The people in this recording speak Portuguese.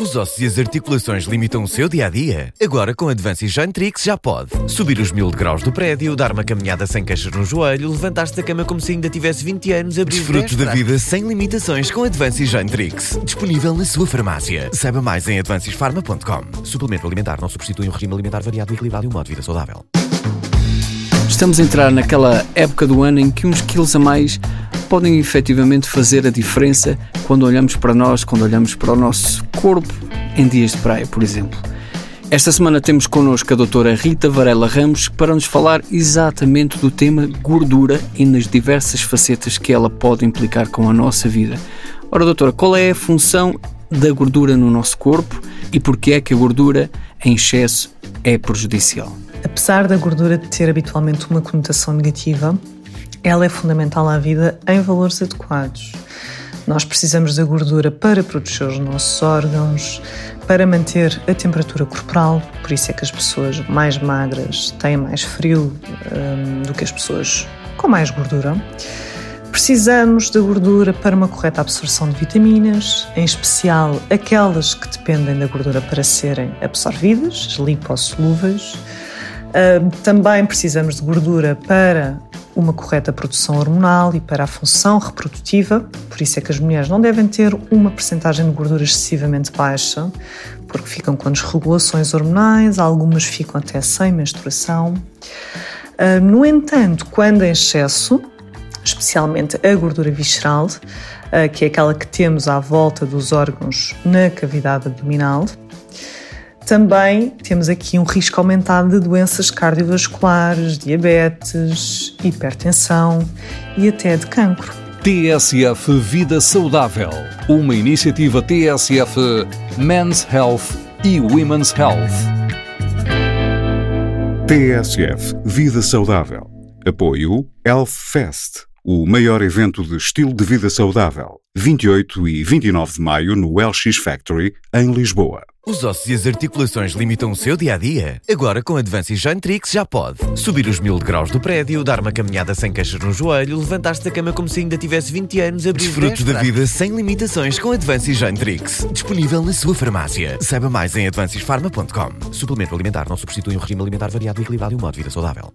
Os ossos e as articulações limitam o seu dia a dia? Agora com Advance Jantrix já pode. Subir os mil graus do prédio, dar uma caminhada sem queixas no joelho, levantar-se da cama como se ainda tivesse 20 anos, abrir Desfrute da vida sem limitações com Advance Jantrix. Disponível na sua farmácia. Saiba mais em advancesfarma.com. Suplemento alimentar não substitui um regime alimentar variado, equilibrado e um modo de vida saudável. Estamos a entrar naquela época do ano em que uns quilos a mais podem efetivamente fazer a diferença quando olhamos para nós, quando olhamos para o nosso corpo em dias de praia, por exemplo. Esta semana temos connosco a doutora Rita Varela Ramos para nos falar exatamente do tema gordura e nas diversas facetas que ela pode implicar com a nossa vida. Ora, doutora, qual é a função da gordura no nosso corpo e porquê é que a gordura em excesso é prejudicial? Apesar da gordura ter habitualmente uma conotação negativa, ela é fundamental à vida em valores adequados. Nós precisamos da gordura para proteger os nossos órgãos, para manter a temperatura corporal, por isso é que as pessoas mais magras têm mais frio um, do que as pessoas com mais gordura. Precisamos da gordura para uma correta absorção de vitaminas, em especial aquelas que dependem da gordura para serem absorvidas, as lipossolúveis. Uh, também precisamos de gordura para uma correta produção hormonal e para a função reprodutiva, por isso é que as mulheres não devem ter uma percentagem de gordura excessivamente baixa, porque ficam com desregulações hormonais, algumas ficam até sem menstruação. Uh, no entanto, quando em excesso, especialmente a gordura visceral, uh, que é aquela que temos à volta dos órgãos na cavidade abdominal, também temos aqui um risco aumentado de doenças cardiovasculares, diabetes, hipertensão e até de cancro. TSF Vida Saudável, uma iniciativa TSF Men's Health e Women's Health. TSF Vida Saudável. Apoio Health Fest, o maior evento de estilo de vida saudável. 28 e 29 de maio no LX Factory, em Lisboa. Os ossos e as articulações limitam o seu dia a dia? Agora com Advance Jantrix já pode. Subir os mil graus do prédio, dar uma caminhada sem queixas no joelho, levantar-se da cama como se ainda tivesse 20 anos, abrir Desfrute da vida sem limitações com Advance Jantrix. Disponível na sua farmácia. Saiba mais em advancesfarma.com. Suplemento alimentar não substitui um regime alimentar variado, equilibrado e um modo de vida saudável.